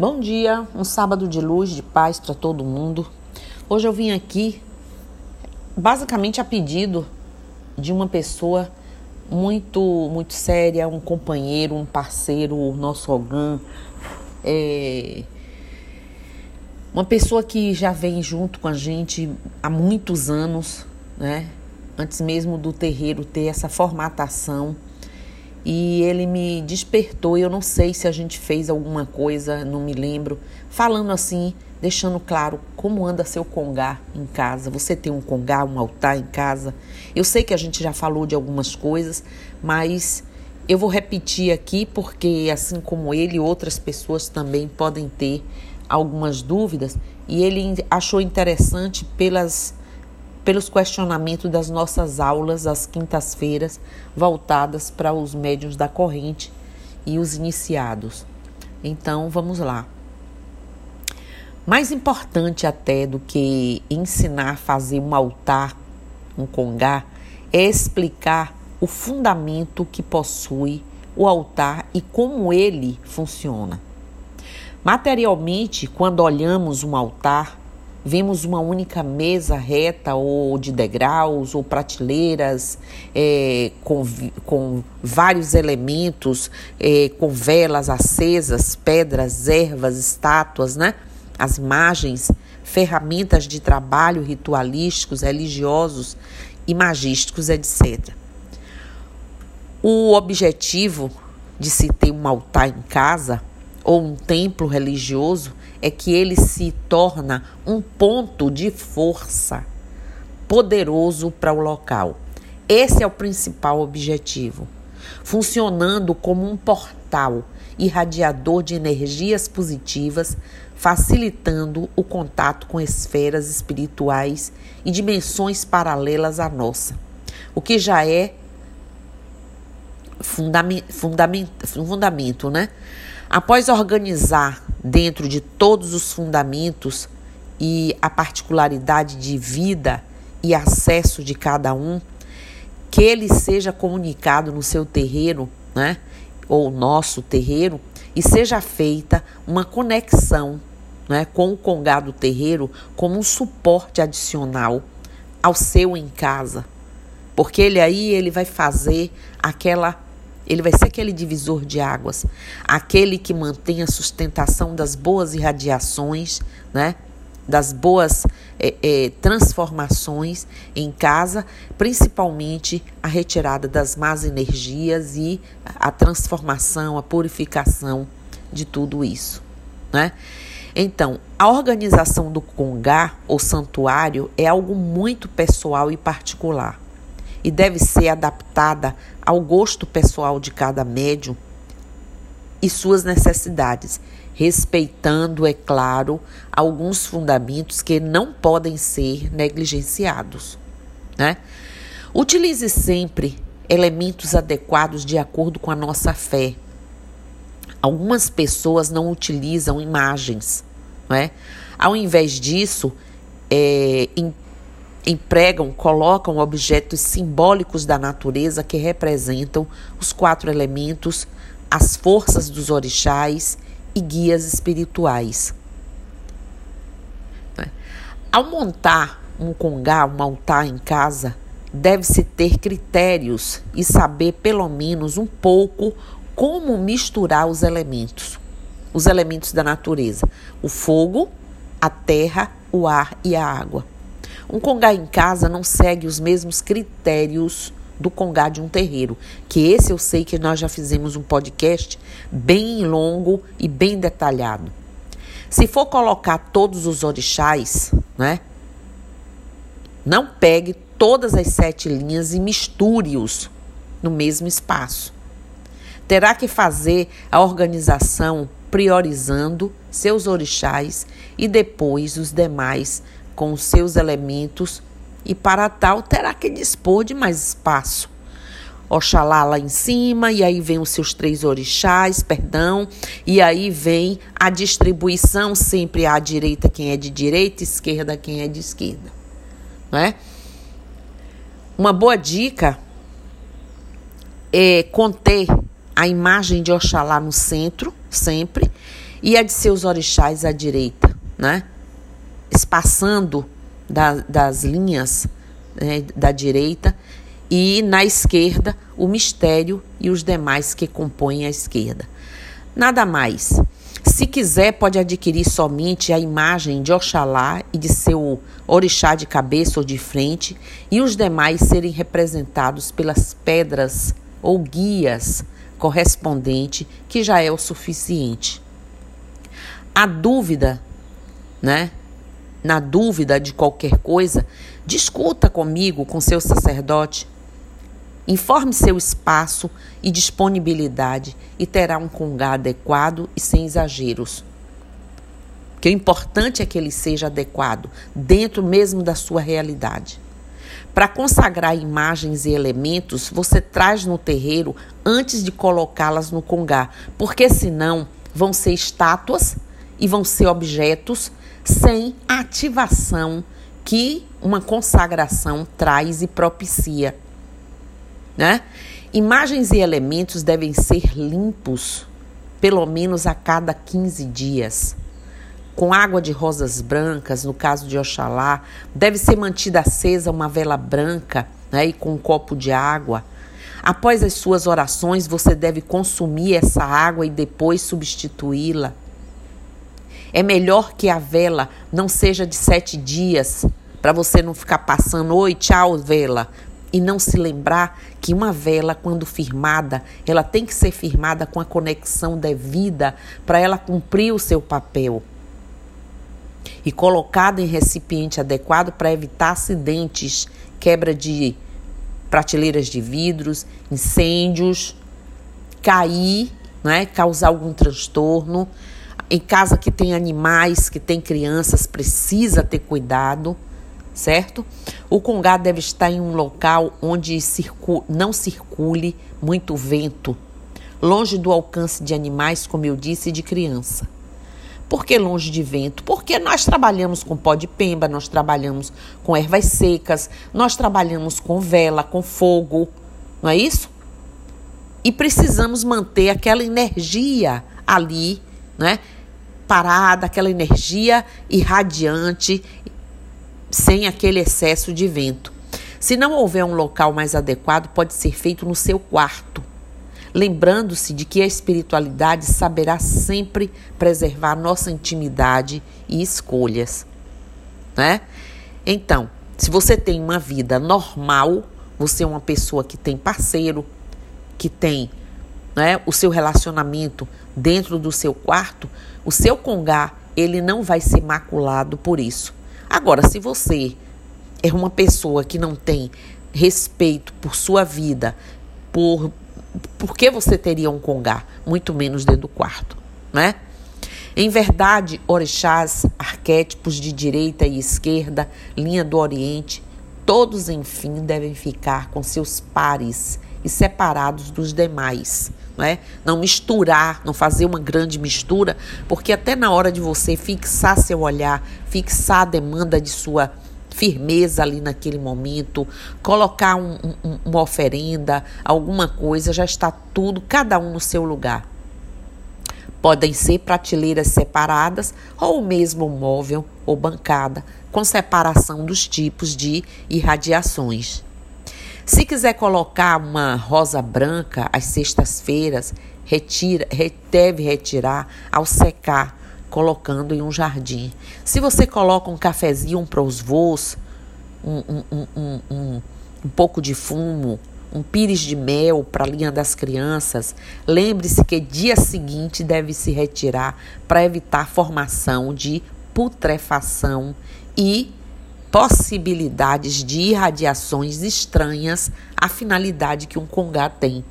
Bom dia, um sábado de luz, de paz para todo mundo. Hoje eu vim aqui basicamente a pedido de uma pessoa muito muito séria, um companheiro, um parceiro, o nosso alguém, é, uma pessoa que já vem junto com a gente há muitos anos, né? Antes mesmo do terreiro ter essa formatação e ele me despertou. Eu não sei se a gente fez alguma coisa, não me lembro, falando assim, deixando claro como anda seu congá em casa. Você tem um congá, um altar em casa? Eu sei que a gente já falou de algumas coisas, mas eu vou repetir aqui porque, assim como ele, outras pessoas também podem ter algumas dúvidas e ele achou interessante pelas pelos questionamentos das nossas aulas às quintas-feiras, voltadas para os médios da corrente e os iniciados. Então, vamos lá. Mais importante até do que ensinar a fazer um altar, um congá, é explicar o fundamento que possui o altar e como ele funciona. Materialmente, quando olhamos um altar, Vemos uma única mesa reta ou de degraus ou prateleiras é, com, com vários elementos, é, com velas acesas, pedras, ervas, estátuas, né? As imagens, ferramentas de trabalho ritualísticos, religiosos e magísticos, etc. O objetivo de se ter um altar em casa ou um templo religioso é que ele se torna um ponto de força poderoso para o local. Esse é o principal objetivo, funcionando como um portal irradiador de energias positivas, facilitando o contato com esferas espirituais e dimensões paralelas à nossa, o que já é fundamento, fundamento, fundamento né? Após organizar dentro de todos os fundamentos e a particularidade de vida e acesso de cada um, que ele seja comunicado no seu terreiro, né, ou nosso terreiro, e seja feita uma conexão né, com o congado terreiro como um suporte adicional ao seu em casa. Porque ele aí ele vai fazer aquela ele vai ser aquele divisor de águas, aquele que mantém a sustentação das boas irradiações, né? das boas é, é, transformações em casa, principalmente a retirada das más energias e a transformação, a purificação de tudo isso. Né? Então, a organização do congá ou santuário é algo muito pessoal e particular e deve ser adaptada ao gosto pessoal de cada médium e suas necessidades, respeitando, é claro, alguns fundamentos que não podem ser negligenciados. Né? Utilize sempre elementos adequados de acordo com a nossa fé. Algumas pessoas não utilizam imagens, não é? Ao invés disso, é, empregam, colocam objetos simbólicos da natureza que representam os quatro elementos, as forças dos orixás e guias espirituais. Ao montar um congá, um altar em casa, deve-se ter critérios e saber pelo menos um pouco como misturar os elementos, os elementos da natureza: o fogo, a terra, o ar e a água. Um congá em casa não segue os mesmos critérios do congá de um terreiro, que esse eu sei que nós já fizemos um podcast bem longo e bem detalhado. Se for colocar todos os orixás, né? Não pegue todas as sete linhas e misture-os no mesmo espaço. Terá que fazer a organização priorizando seus orixás e depois os demais com os seus elementos e para tal terá que dispor de mais espaço. Oxalá lá em cima, e aí vem os seus três orixás, perdão, e aí vem a distribuição sempre à direita quem é de direita, esquerda quem é de esquerda. Não é? Uma boa dica é conter a imagem de Oxalá no centro, sempre, e a de seus orixás à direita, né? Espaçando da, das linhas né, da direita e na esquerda o mistério e os demais que compõem a esquerda. Nada mais. Se quiser, pode adquirir somente a imagem de Oxalá e de seu orixá de cabeça ou de frente, e os demais serem representados pelas pedras ou guias correspondente, que já é o suficiente. A dúvida, né? Na dúvida de qualquer coisa, discuta comigo, com seu sacerdote. Informe seu espaço e disponibilidade e terá um congá adequado e sem exageros. Que o importante é que ele seja adequado, dentro mesmo da sua realidade. Para consagrar imagens e elementos, você traz no terreiro antes de colocá-las no congá, porque senão vão ser estátuas e vão ser objetos sem ativação que uma consagração traz e propicia, né? Imagens e elementos devem ser limpos pelo menos a cada 15 dias com água de rosas brancas, no caso de Oxalá, deve ser mantida acesa uma vela branca né, e com um copo de água. Após as suas orações, você deve consumir essa água e depois substituí-la. É melhor que a vela não seja de sete dias, para você não ficar passando, oi, tchau, vela, e não se lembrar que uma vela, quando firmada, ela tem que ser firmada com a conexão devida para ela cumprir o seu papel e colocada em recipiente adequado para evitar acidentes, quebra de prateleiras de vidros, incêndios, cair, né, causar algum transtorno. Em casa que tem animais, que tem crianças, precisa ter cuidado, certo? O congá deve estar em um local onde circu não circule muito vento, longe do alcance de animais, como eu disse, e de criança. Por que longe de vento? Porque nós trabalhamos com pó de pemba, nós trabalhamos com ervas secas, nós trabalhamos com vela, com fogo, não é isso? E precisamos manter aquela energia ali, né? Parada, aquela energia irradiante, sem aquele excesso de vento. Se não houver um local mais adequado, pode ser feito no seu quarto lembrando-se de que a espiritualidade saberá sempre preservar nossa intimidade e escolhas, né? Então, se você tem uma vida normal, você é uma pessoa que tem parceiro, que tem né, o seu relacionamento dentro do seu quarto, o seu congá, ele não vai ser maculado por isso. Agora, se você é uma pessoa que não tem respeito por sua vida, por por que você teria um congá? Muito menos dentro do quarto, né? Em verdade, orixás, arquétipos de direita e esquerda, linha do Oriente, todos, enfim, devem ficar com seus pares e separados dos demais. Não, é? não misturar, não fazer uma grande mistura, porque até na hora de você fixar seu olhar, fixar a demanda de sua firmeza ali naquele momento, colocar um, um, uma oferenda, alguma coisa, já está tudo, cada um no seu lugar. Podem ser prateleiras separadas ou mesmo móvel ou bancada, com separação dos tipos de irradiações. Se quiser colocar uma rosa branca às sextas-feiras, retira, deve retirar ao secar colocando em um jardim. Se você coloca um cafezinho para os um, um, um, um, um pouco de fumo, um pires de mel para a linha das crianças, lembre-se que dia seguinte deve se retirar para evitar formação de putrefação e possibilidades de irradiações estranhas à finalidade que um congá tem.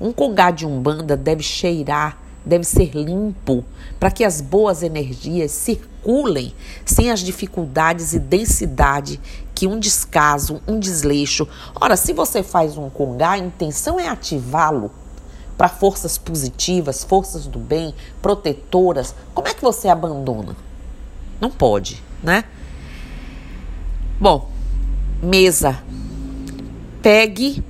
Um congá de umbanda deve cheirar deve ser limpo para que as boas energias circulem sem as dificuldades e densidade que um descaso, um desleixo. Ora, se você faz um congá, a intenção é ativá-lo para forças positivas, forças do bem, protetoras. Como é que você abandona? Não pode, né? Bom, mesa. Pegue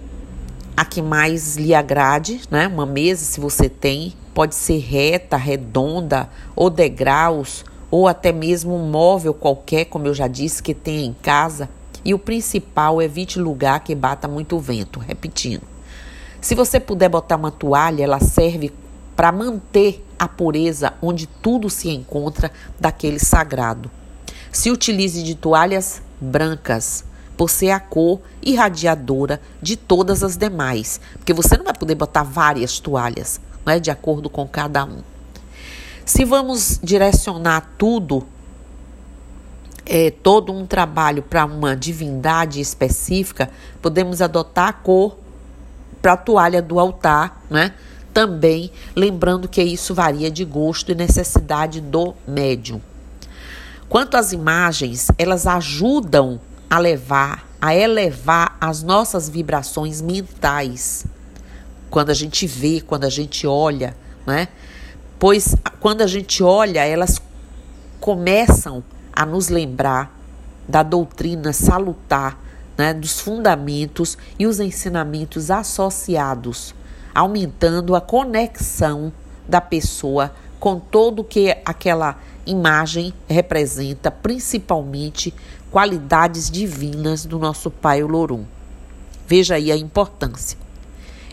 a que mais lhe agrade, né? Uma mesa, se você tem, pode ser reta, redonda, ou degraus, ou até mesmo um móvel qualquer, como eu já disse, que tenha em casa. E o principal, evite lugar que bata muito vento. Repetindo. Se você puder botar uma toalha, ela serve para manter a pureza onde tudo se encontra daquele sagrado. Se utilize de toalhas brancas, por ser a cor irradiadora de todas as demais, porque você não vai poder botar várias toalhas, não é de acordo com cada um. Se vamos direcionar tudo, é, todo um trabalho para uma divindade específica, podemos adotar a cor para a toalha do altar, né? Também lembrando que isso varia de gosto e necessidade do médium. Quanto às imagens, elas ajudam a levar, a elevar as nossas vibrações mentais. Quando a gente vê, quando a gente olha, né? Pois quando a gente olha, elas começam a nos lembrar da doutrina salutar, né, dos fundamentos e os ensinamentos associados, aumentando a conexão da pessoa com todo o que aquela imagem representa, principalmente qualidades divinas do nosso Pai Olorum. Veja aí a importância.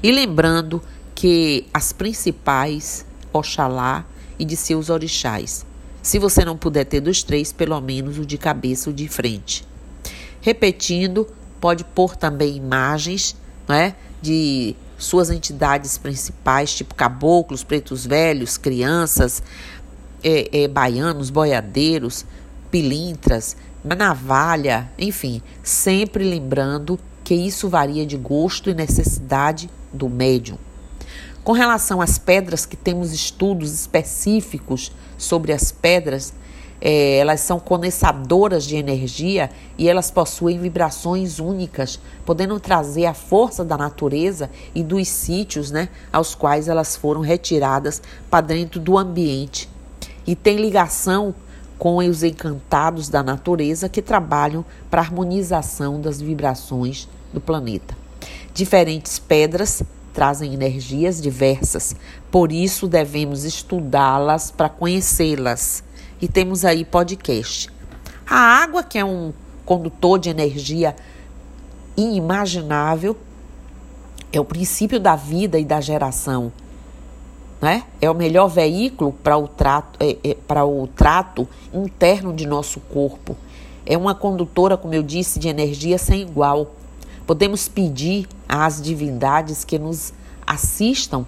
E lembrando que as principais, Oxalá e de seus orixás. Se você não puder ter dos três, pelo menos o de cabeça ou de frente. Repetindo, pode pôr também imagens né, de suas entidades principais, tipo caboclos, pretos velhos, crianças, é, é, baianos, boiadeiros, pilintras, navalha, enfim, sempre lembrando que isso varia de gosto e necessidade do médium. Com relação às pedras, que temos estudos específicos sobre as pedras, é, elas são condensadoras de energia e elas possuem vibrações únicas, podendo trazer a força da natureza e dos sítios né, aos quais elas foram retiradas para dentro do ambiente. E tem ligação com os encantados da natureza que trabalham para a harmonização das vibrações do planeta. Diferentes pedras trazem energias diversas, por isso devemos estudá-las para conhecê-las. E temos aí podcast. A água, que é um condutor de energia inimaginável, é o princípio da vida e da geração né? É o melhor veículo para o trato, é, é, para o trato interno de nosso corpo. É uma condutora, como eu disse, de energia sem igual. Podemos pedir às divindades que nos assistam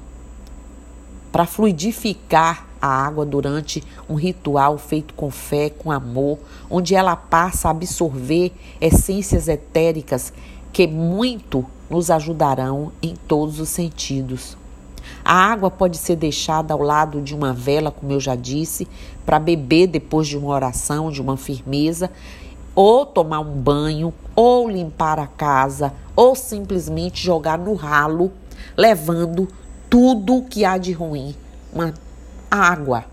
para fluidificar a água durante um ritual feito com fé, com amor, onde ela passa a absorver essências etéricas que muito nos ajudarão em todos os sentidos. A água pode ser deixada ao lado de uma vela, como eu já disse, para beber depois de uma oração, de uma firmeza, ou tomar um banho, ou limpar a casa, ou simplesmente jogar no ralo, levando tudo que há de ruim, uma água.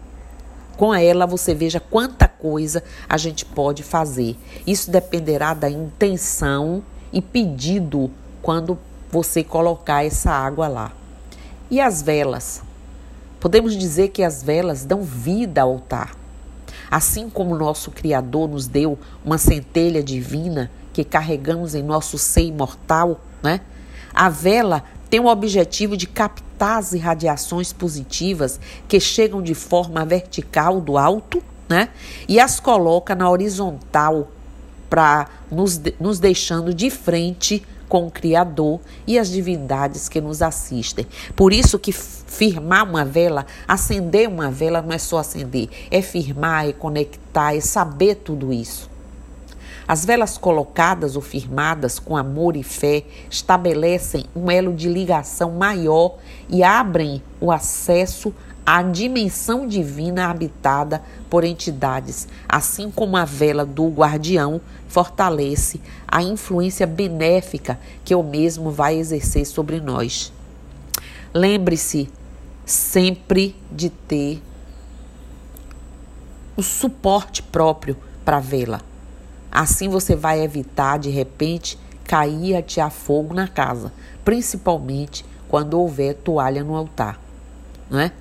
Com ela você veja quanta coisa a gente pode fazer. Isso dependerá da intenção e pedido quando você colocar essa água lá. E as velas? Podemos dizer que as velas dão vida ao altar. Assim como nosso Criador nos deu uma centelha divina que carregamos em nosso ser imortal, né? A vela tem o objetivo de captar as irradiações positivas que chegam de forma vertical do alto, né? E as coloca na horizontal para nos, nos deixando de frente com o Criador e as divindades que nos assistem. Por isso que firmar uma vela, acender uma vela não é só acender, é firmar, é conectar, é saber tudo isso. As velas colocadas ou firmadas com amor e fé estabelecem um elo de ligação maior e abrem o acesso à dimensão divina habitada por entidades, assim como a vela do guardião fortalece a influência benéfica que o mesmo vai exercer sobre nós. Lembre-se sempre de ter o suporte próprio para a vela. Assim você vai evitar de repente cair atear fogo na casa, principalmente quando houver toalha no altar, não é?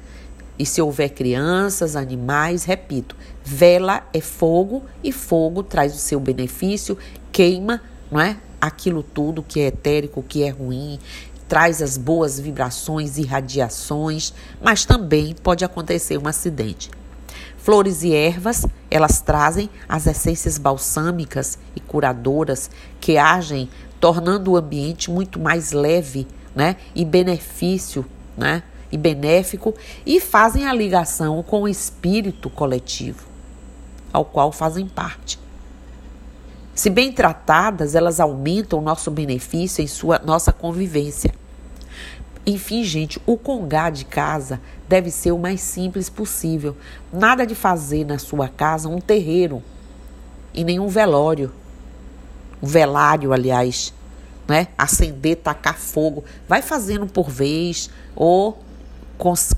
E se houver crianças, animais, repito, vela é fogo e fogo traz o seu benefício, queima, não é? Aquilo tudo que é etérico, que é ruim, traz as boas vibrações e radiações, mas também pode acontecer um acidente. Flores e ervas, elas trazem as essências balsâmicas e curadoras que agem tornando o ambiente muito mais leve, né? E benefício, né? E benéfico e fazem a ligação com o espírito coletivo ao qual fazem parte. Se bem tratadas, elas aumentam o nosso benefício em sua nossa convivência. Enfim, gente, o congá de casa deve ser o mais simples possível. Nada de fazer na sua casa um terreiro e nenhum velório. Um velário, aliás, né? Acender, tacar fogo. Vai fazendo por vez ou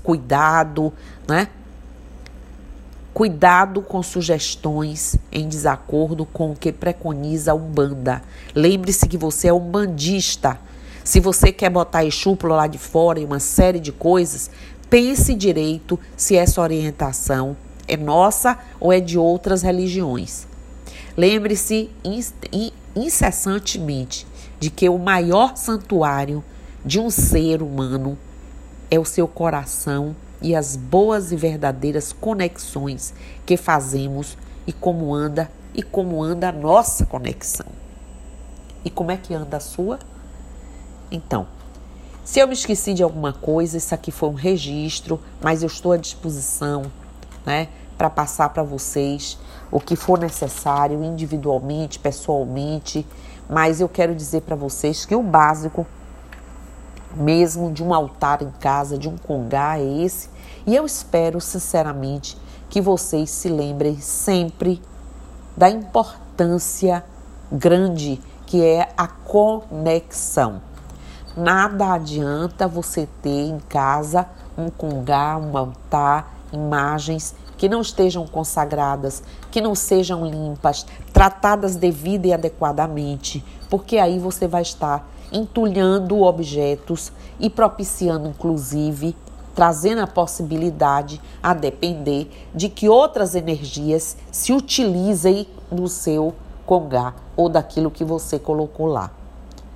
cuidado, né? Cuidado com sugestões em desacordo com o que preconiza a Umbanda. Lembre-se que você é um bandista se você quer botar Exu lá de fora e uma série de coisas, pense direito se essa orientação é nossa ou é de outras religiões. Lembre-se incessantemente de que o maior santuário de um ser humano é o seu coração e as boas e verdadeiras conexões que fazemos e como anda e como anda a nossa conexão. E como é que anda a sua? Então, se eu me esqueci de alguma coisa, isso aqui foi um registro, mas eu estou à disposição, né, para passar para vocês o que for necessário, individualmente, pessoalmente. Mas eu quero dizer para vocês que o básico, mesmo de um altar em casa, de um congá, é esse. E eu espero, sinceramente, que vocês se lembrem sempre da importância grande que é a conexão. Nada adianta você ter em casa um congá, um altar, imagens que não estejam consagradas, que não sejam limpas, tratadas devida e adequadamente, porque aí você vai estar entulhando objetos e propiciando, inclusive, trazendo a possibilidade, a depender de que outras energias se utilizem no seu congá ou daquilo que você colocou lá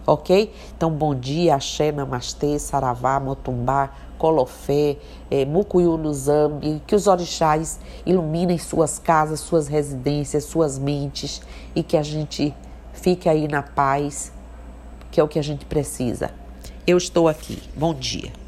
ok? Então, bom dia, axé, namastê, saravá, motumbá, colofé, é, mucuyu luzambi, que os orixás iluminem suas casas, suas residências, suas mentes e que a gente fique aí na paz, que é o que a gente precisa. Eu estou aqui. Bom dia.